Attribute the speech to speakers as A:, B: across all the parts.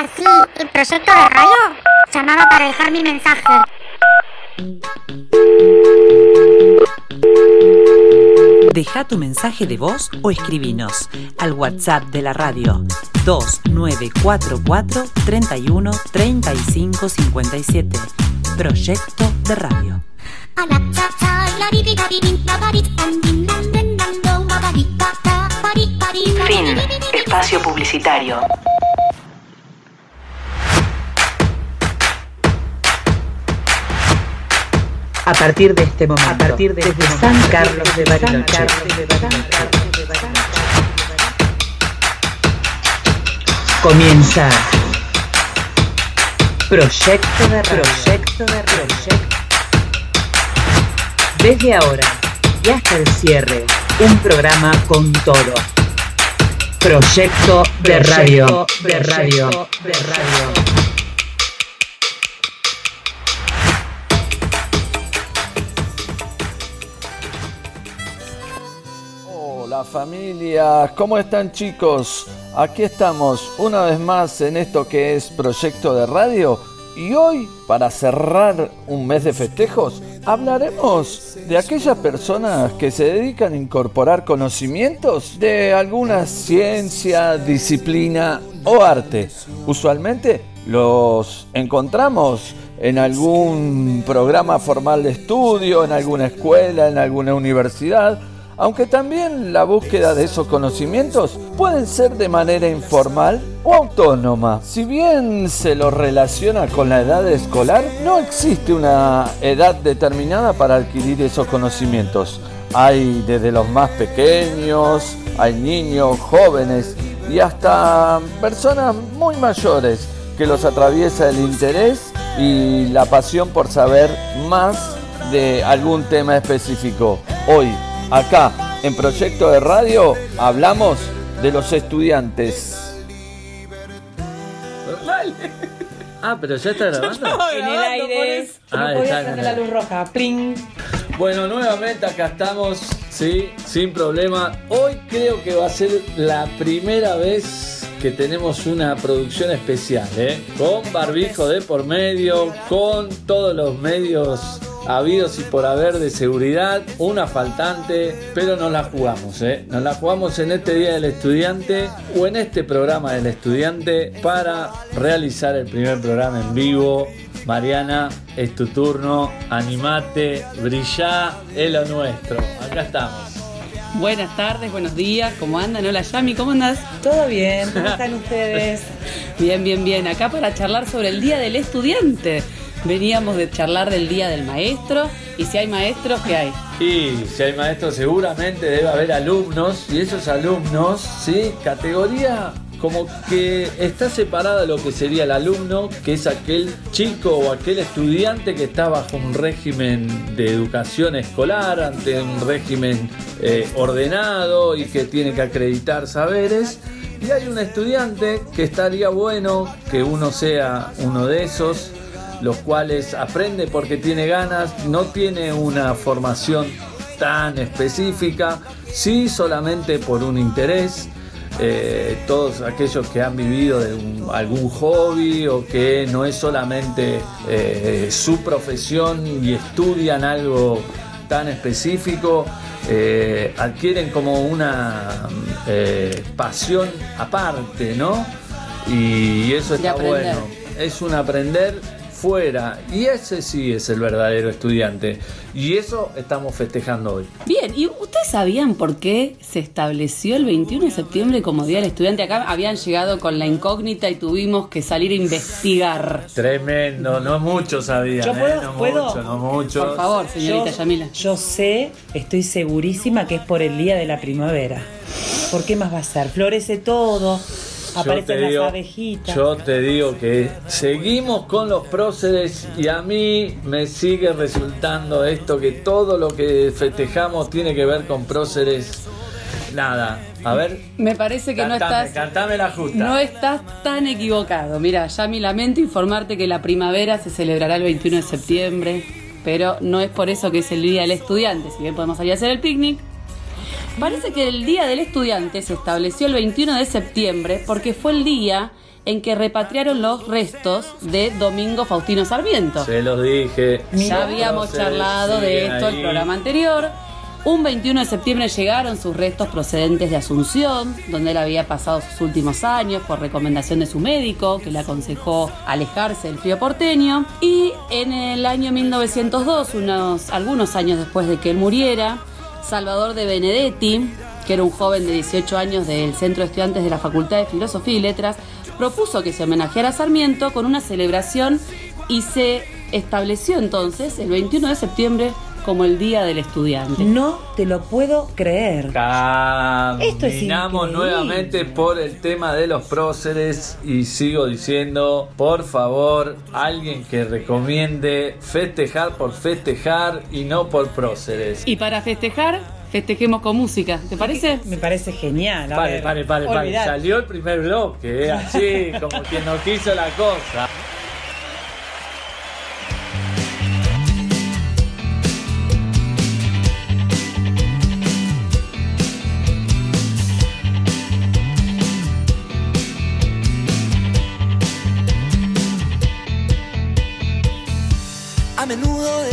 A: Hola, sí, el proyecto de radio. Llamaba para dejar mi mensaje.
B: Deja tu mensaje de voz o escribinos al WhatsApp de la radio 2944 31 35 57. Proyecto de radio. Fin. Espacio publicitario. A partir de este momento, a partir de desde San Carlos de Bariloche, comienza Proyecto de Proyecto de Proyecto. Desde ahora y hasta el cierre, un programa con todo. Proyecto de radio, de radio, de radio.
C: Familia, ¿cómo están chicos? Aquí estamos una vez más en esto que es Proyecto de Radio y hoy, para cerrar un mes de festejos, hablaremos de aquellas personas que se dedican a incorporar conocimientos de alguna ciencia, disciplina o arte. Usualmente los encontramos en algún programa formal de estudio, en alguna escuela, en alguna universidad aunque también la búsqueda de esos conocimientos pueden ser de manera informal o autónoma. Si bien se lo relaciona con la edad escolar, no existe una edad determinada para adquirir esos conocimientos. Hay desde los más pequeños, hay niños, jóvenes y hasta personas muy mayores que los atraviesa el interés y la pasión por saber más de algún tema específico. Hoy Acá, en Proyecto de Radio, hablamos de los estudiantes. Ah, pero ya está grabando.
D: En el aire.
C: Ah,
D: no podía
C: está
D: prender
C: en
D: la luz roja. Pling.
C: Bueno, nuevamente acá estamos, sí, sin problema. Hoy creo que va a ser la primera vez que tenemos una producción especial, ¿eh? Con barbijo de por medio, con todos los medios habidos y por haber de seguridad, una faltante, pero nos la jugamos, ¿eh? Nos la jugamos en este Día del Estudiante o en este programa del estudiante para realizar el primer programa en vivo Mariana, es tu turno, animate, brillá, es lo nuestro. Acá estamos.
D: Buenas tardes, buenos días. ¿Cómo andan? Hola Yami, ¿cómo andas?
E: Todo bien, ¿cómo están ustedes?
D: Bien, bien, bien. Acá para charlar sobre el Día del Estudiante. Veníamos de charlar del Día del Maestro. Y si hay maestros, ¿qué hay?
C: Y si hay maestros, seguramente debe haber alumnos, y esos alumnos, ¿sí? Categoría como que está separada lo que sería el alumno, que es aquel chico o aquel estudiante que está bajo un régimen de educación escolar, ante un régimen eh, ordenado y que tiene que acreditar saberes. Y hay un estudiante que estaría bueno que uno sea uno de esos, los cuales aprende porque tiene ganas, no tiene una formación tan específica, sí solamente por un interés. Eh, todos aquellos que han vivido de un- algún hobby o que no es solamente eh, su profesión y estudian algo tan específico, eh, adquieren como una pasión aparte, ¿no? Y eso está bueno es un aprender fuera y ese sí es el verdadero estudiante y eso estamos festejando hoy.
D: Bien, ¿y ustedes sabían por qué se estableció el 21 de septiembre como Día del Estudiante? Acá habían llegado con la incógnita y tuvimos que salir a investigar.
C: Tremendo, no mucho sabían,
E: Yo
C: ¿eh?
E: puedo-
C: no
E: puedo.
C: mucho, no mucho.
D: Por favor, señorita
E: yo,
D: Yamila.
E: yo sé, estoy segurísima que es por el día de la primavera. ¿Por qué más va a ser? Florece todo, aparecen
C: te
E: las
C: digo-
E: abejitas.
C: Yo te digo que seguimos con los próceres y a mí me sigue resultando esto que todo lo que festejamos tiene que ver con próceres. Nada, a ver,
D: Me parece que no estás...
C: cantame la justa.
D: No estás tan equivocado. Mira, Yami, lamento informarte que la primavera se celebrará el 21 de septiembre, pero no es por eso que es el Día del Estudiante. Si bien podemos salir a hacer el picnic, Parece que el Día del Estudiante se estableció el 21 de septiembre porque fue el día en que repatriaron los restos de Domingo Faustino Sarmiento.
C: Se los dije.
D: Ya habíamos charlado de esto en el programa anterior. Un 21 de septiembre llegaron sus restos procedentes de Asunción, donde él había pasado sus últimos años por recomendación de su médico, que le aconsejó alejarse del frío porteño. Y en el año 1902, unos, algunos años después de que él muriera, Salvador de Benedetti, que era un joven de 18 años del Centro de Estudiantes de la Facultad de Filosofía y Letras, propuso que se homenajeara a Sarmiento con una celebración y se estableció entonces el 21 de septiembre como el Día del Estudiante.
E: No te lo puedo creer. Esto es
C: Caminamos
E: increíble.
C: nuevamente por el tema de los próceres y sigo diciendo, por favor, alguien que recomiende festejar por festejar y no por próceres.
D: Y para festejar, festejemos con música, ¿te parece?
E: Me parece genial. a
C: Pare,
E: ver,
C: pare, pare, pare. Salió el primer bloque, ¿eh? así como quien no quiso la cosa.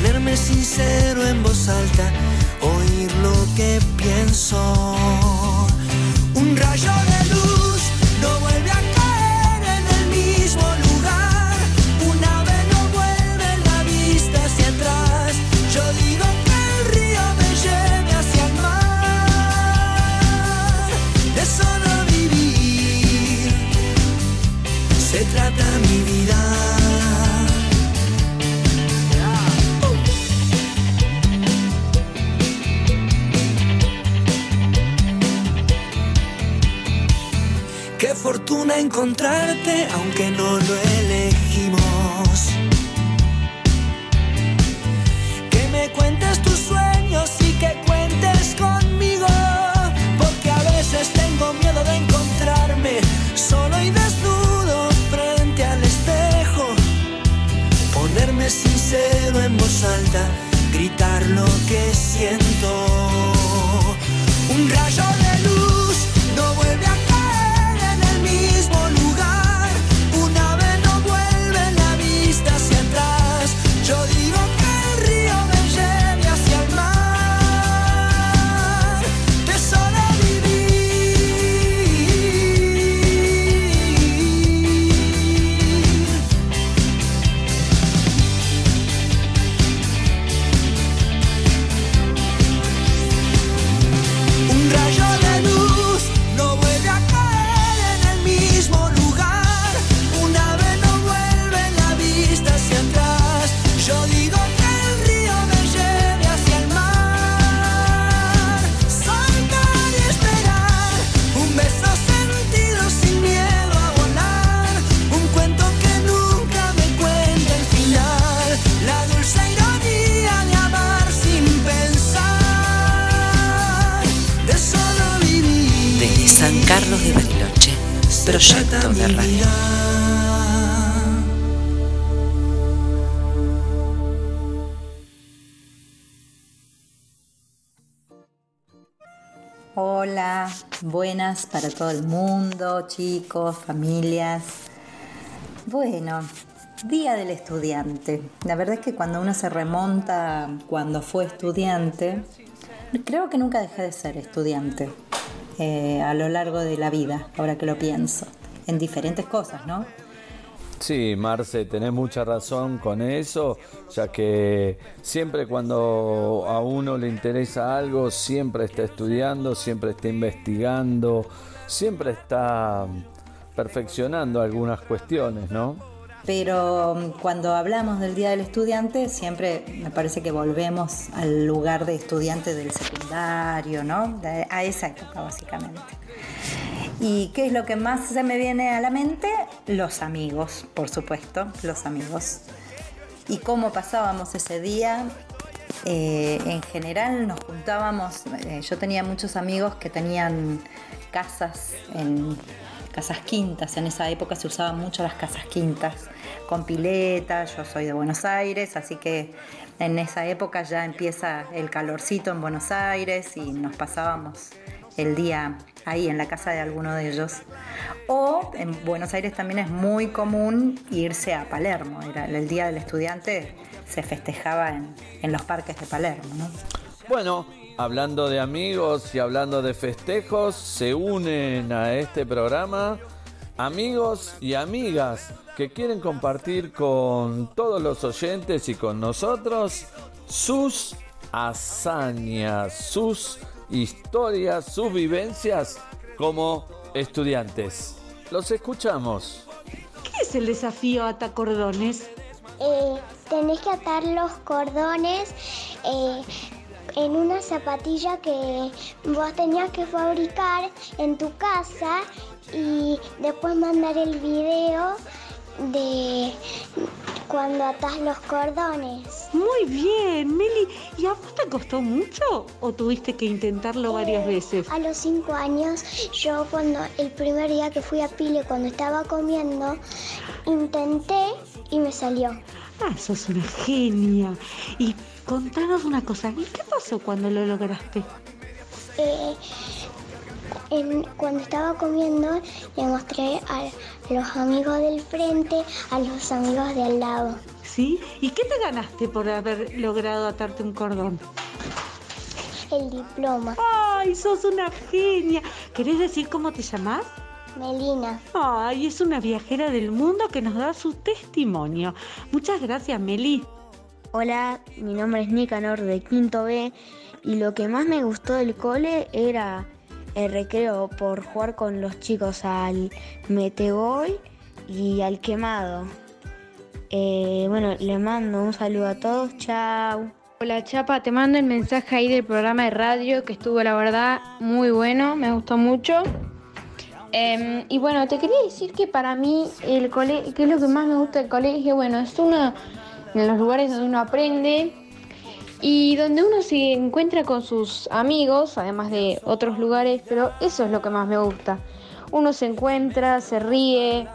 F: Ponerme sincero en voz alta, oír lo que pienso. Un rayo encontrarte, aunque no lo
B: proyecto de radio.
G: Hola, buenas para todo el mundo, chicos, familias. Bueno, Día del Estudiante. La verdad es que cuando uno se remonta cuando fue estudiante, creo que nunca dejé de ser estudiante eh, a lo largo de la vida, ahora que lo pienso, en diferentes cosas, ¿no?
C: Sí, Marce, tenés mucha razón con eso, ya que siempre cuando a uno le interesa algo, siempre está estudiando, siempre está investigando, siempre está perfeccionando algunas cuestiones, ¿no?
G: Pero mm, cuando hablamos del Día del Estudiante, siempre me parece que volvemos al lugar de estudiante del secundario, ¿no? a esa época, básicamente. ¿Y qué es lo que más se me viene a la mente? Los amigos, por supuesto, los amigos. ¿Y cómo pasábamos ese día? Eh, en general nos juntábamos, eh, yo tenía muchos amigos que tenían casas en casas quintas, en esa época se usaban mucho las casas quintas con pileta, yo soy de Buenos Aires, así que en esa época ya empieza el calorcito en Buenos Aires y nos pasábamos el día ahí en la casa de alguno de ellos. O en Buenos Aires también es muy común irse a Palermo, era el Día del Estudiante se festejaba en, en los parques de Palermo. ¿no?
C: Bueno, hablando de amigos y hablando de festejos, se unen a este programa amigos y amigas que quieren compartir con todos los oyentes y con nosotros sus hazañas, sus historias, sus vivencias como estudiantes. Los escuchamos.
H: ¿Qué es el desafío atacordones?
I: Eh, tenés que atar los cordones eh, en una zapatilla que vos tenías que fabricar en tu casa y después mandar el video de cuando atas los cordones.
H: Muy bien, Meli. ¿Y a vos te costó mucho o tuviste que intentarlo varias
I: Eh,
H: veces?
I: A los cinco años, yo cuando el primer día que fui a Pile, cuando estaba comiendo, intenté y me salió.
H: Ah, sos una genia. Y contanos una cosa, ¿y qué pasó cuando lo lograste?
I: Eh, en- cuando estaba comiendo, le mostré a los amigos del frente, a los amigos de al lado.
H: ¿Sí? ¿Y qué te ganaste por haber logrado atarte un cordón?
I: El diploma.
H: ¡Ay, sos una genia! ¿Querés decir cómo te llamás?
I: Melina.
H: Ay, es una viajera del mundo que nos da su testimonio. Muchas gracias, Meli.
J: Hola, mi nombre es Nicanor de Quinto B y lo que más me gustó del cole era el recreo por jugar con los chicos al metegol y al quemado. Eh, bueno, le mando un saludo a todos, chao.
K: Hola Chapa, te mando el mensaje ahí del programa de radio que estuvo la verdad muy bueno, me gustó mucho. Em, y bueno, te quería decir que para mí el colegio, que es lo que más me gusta del colegio, bueno, es uno de los lugares donde uno aprende y donde uno se encuentra con sus amigos, además de otros lugares, pero eso es lo que más me gusta. Uno se encuentra, se ríe,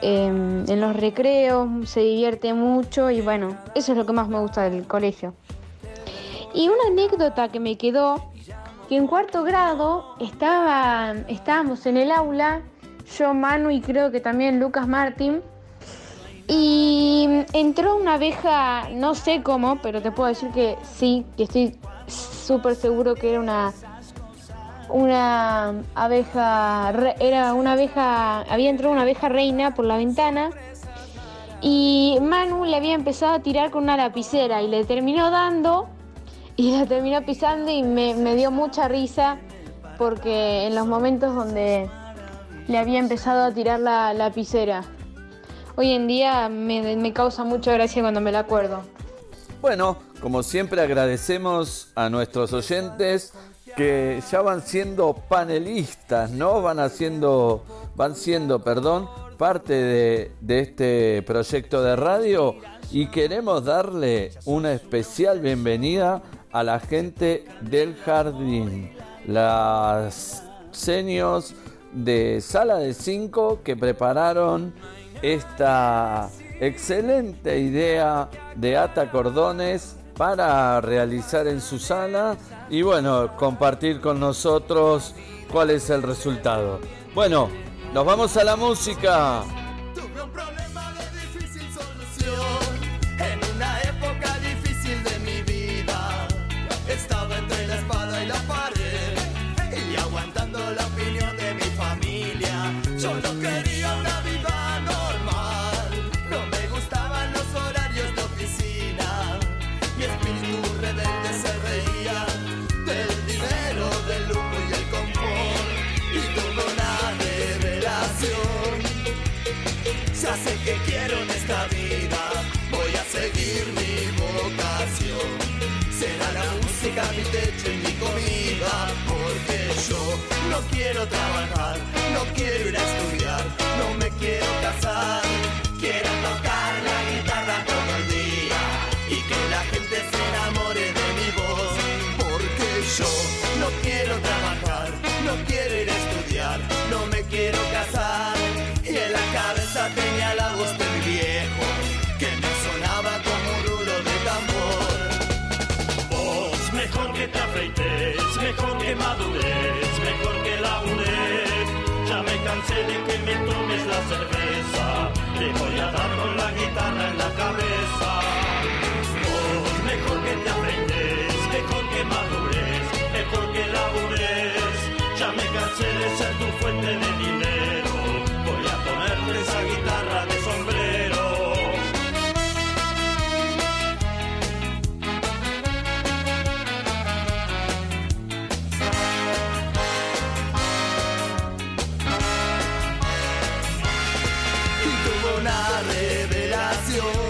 K: em, en los recreos, se divierte mucho y bueno, eso es lo que más me gusta del colegio. Y una anécdota que me quedó, que en cuarto grado estaba, estábamos en el aula, yo, Manu y creo que también Lucas Martín, y entró una abeja, no sé cómo, pero te puedo decir que sí, que estoy súper seguro que era una una abeja, era una abeja, había entrado una abeja reina por la ventana y Manu le había empezado a tirar con una lapicera y le terminó dando y la terminó pisando y me, dio mucha risa porque en los momentos donde le había empezado a tirar la lapicera. Hoy en día me, me causa mucha gracia cuando me la acuerdo.
C: Bueno, como siempre agradecemos a nuestros oyentes que ya van siendo panelistas, ¿no? Van haciendo, van siendo, perdón, parte de, de este proyecto de radio y queremos darle una especial bienvenida a la gente del jardín, las senios de Sala de 5 que prepararon esta excelente idea de ata cordones para realizar en su sala y bueno, compartir con nosotros cuál es el resultado. Bueno, nos vamos a la música.
F: No
L: quiero trabajar,
M: Vos, mejor que te afeites, mejor que madures, mejor que labures. Ya me cansé de ser tu fuente de dinero, voy a ponerte esa guitarra de sombrero.
L: y tuvo una revelación.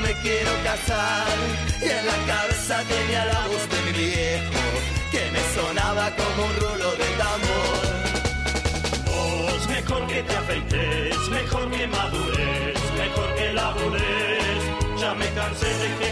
L: me quiero casar. Y en la cabeza tenía la voz de mi viejo, que me sonaba como un rulo de tambor.
M: Vos, mejor que te afeites, mejor que madures, mejor que labures. Ya me cansé de que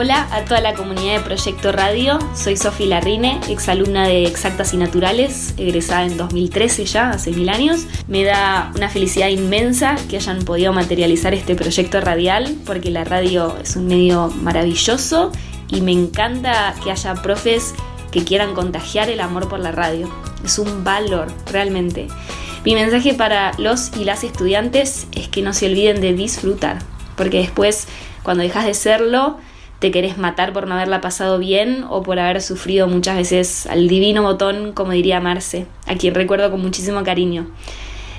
N: Hola a toda la comunidad de Proyecto Radio, soy Sofi Larrine, exalumna de Exactas y Naturales, egresada en 2013 ya, hace mil años. Me da una felicidad inmensa que hayan podido materializar este proyecto radial, porque la radio es un medio maravilloso y me encanta que haya profes que quieran contagiar el amor por la radio. Es un valor, realmente. Mi mensaje para los y las estudiantes es que no se olviden de disfrutar, porque después, cuando dejas de serlo, te querés matar por no haberla pasado bien o por haber sufrido muchas veces al divino botón, como diría Marce, a quien recuerdo con muchísimo cariño.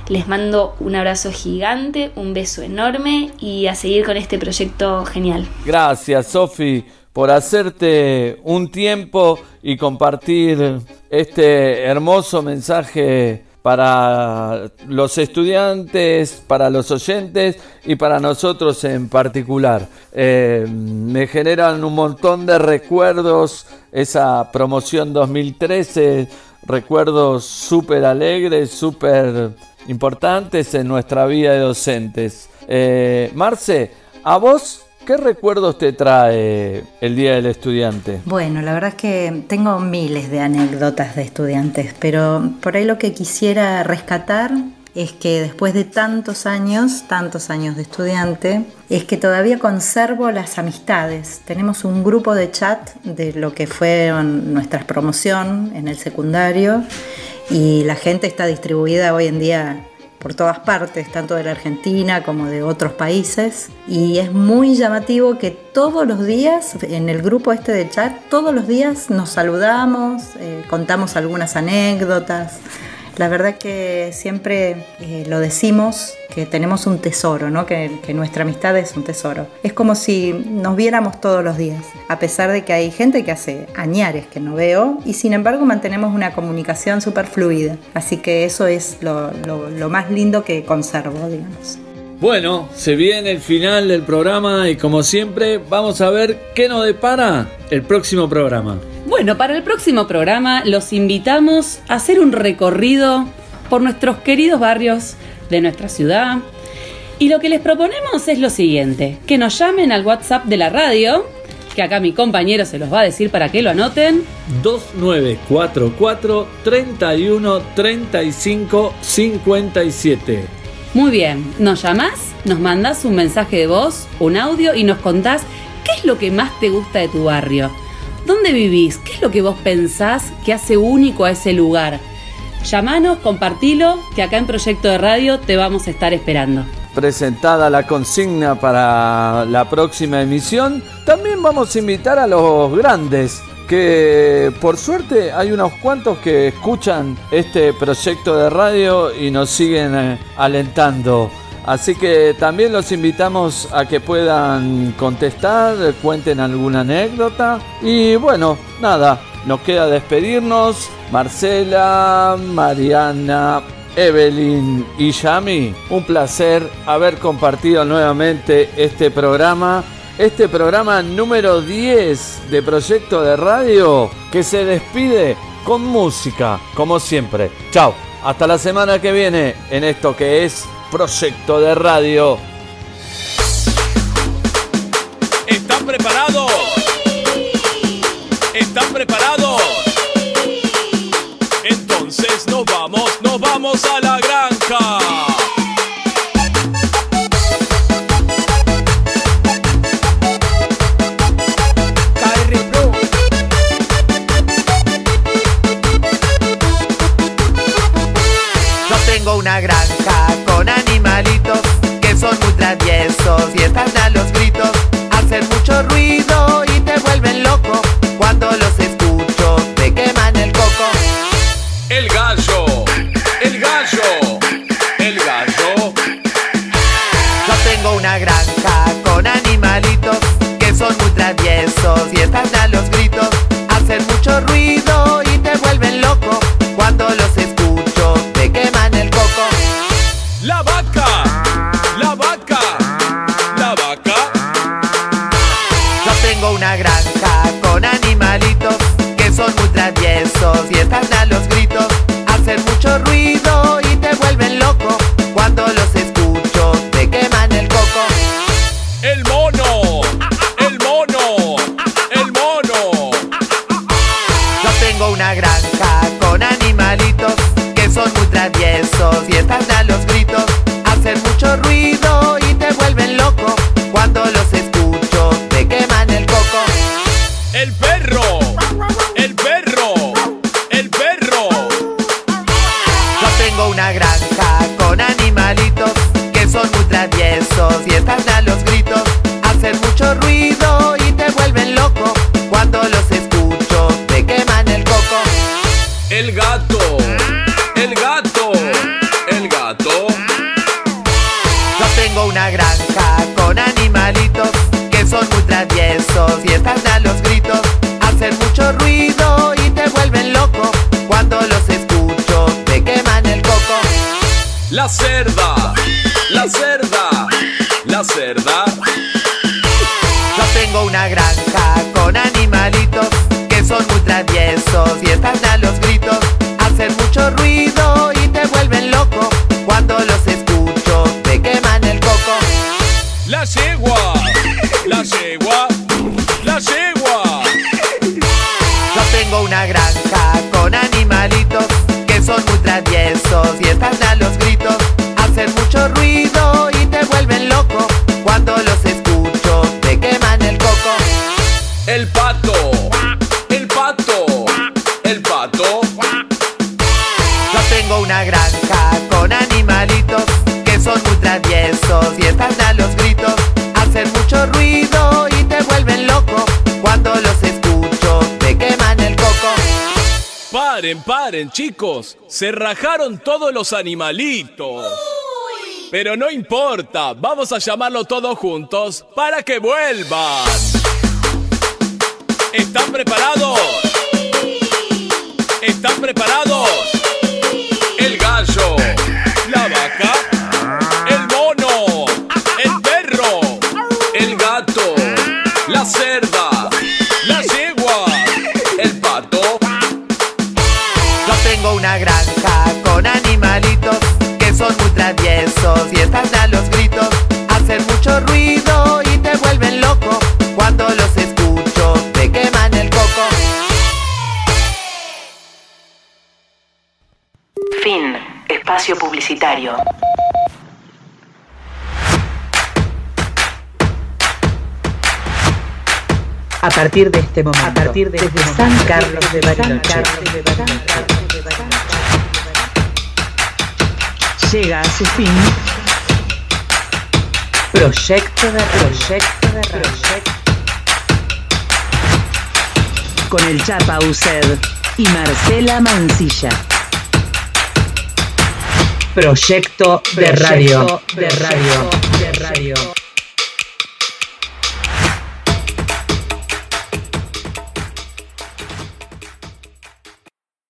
N: Les mando un abrazo gigante, un beso enorme y a seguir con este proyecto genial.
C: Gracias, Sofi, por hacerte un tiempo y compartir este hermoso mensaje para los estudiantes, para los oyentes y para nosotros en particular. Eh, me generan un montón de recuerdos esa promoción 2013, recuerdos súper alegres, súper importantes en nuestra vida de docentes. Eh, Marce, ¿a vos qué recuerdos te trae el Día del Estudiante?
G: Bueno, la verdad es que tengo miles de anécdotas de estudiantes, pero por ahí lo que quisiera rescatar es que después de tantos años, tantos años de estudiante, es que todavía conservo las amistades. Tenemos un grupo de chat de lo que fue nuestra promoción en el secundario y la gente está distribuida hoy en día por todas partes, tanto de la Argentina como de otros países. Y es muy llamativo que todos los días, en el grupo este de chat, todos los días nos saludamos, eh, contamos algunas anécdotas. La verdad que siempre eh, lo decimos, que tenemos un tesoro, ¿no? que, nuestra amistad es un tesoro. Es como si nos viéramos todos los días, a pesar de que hay gente que hace añares que no veo y sin embargo mantenemos una comunicación súper fluida. Así que eso es lo, lo, lo más lindo que conservo, digamos.
C: Bueno, se viene el final del programa y como siempre vamos a ver qué nos depara el próximo programa.
D: Bueno, para el próximo programa los invitamos a hacer un recorrido por nuestros queridos barrios de nuestra ciudad. Y lo que les proponemos es lo siguiente, que nos llamen al WhatsApp de la radio, que acá mi compañero se los va a decir para que lo anoten.
C: 2944 31 35 57.
D: Muy bien, nos llamás, nos mandás un mensaje de voz, un audio y nos contás qué es lo que más te gusta de tu barrio. ¿Dónde vivís? ¿Qué es lo que vos pensás que hace único a ese lugar? Llamanos, compartilo, que acá en Proyecto de Radio te vamos a estar esperando
C: presentada la consigna para la próxima emisión, también vamos a invitar a los grandes, que por suerte hay unos cuantos que escuchan este proyecto de radio y nos siguen eh, alentando. Así que también los invitamos a que puedan contestar, cuenten alguna anécdota. Y bueno, nada, nos queda despedirnos. Marcela, Mariana, Evelyn y Yami, un placer haber compartido nuevamente este programa. Este programa número 10 de Proyecto de Radio que se despide con música, como siempre. Chao, hasta la semana que viene en esto que es Proyecto de Radio.
O: ¿Están preparados? ¿Están preparados? Gallo, el gallo, el gallo.
P: Yo tengo una granja con animalitos que son muy traviesos
O: la cerda. Paren, chicos. Se rajaron todos los animalitos. Pero no importa, vamos a llamarlo todos juntos para que vuelvan. ¿Están preparados? ¿Están preparados? El gallo, la vaca, el mono, el perro, el gato, la cerda,
B: Espacio publicitario. A partir de este momento, a partir de desde San Carlos de Bariloche, llega a su fin Proyecto de Proyecto de Proyecto con el Chapa Used y Marcela Mancilla. Proyecto de radio, de radio, de radio.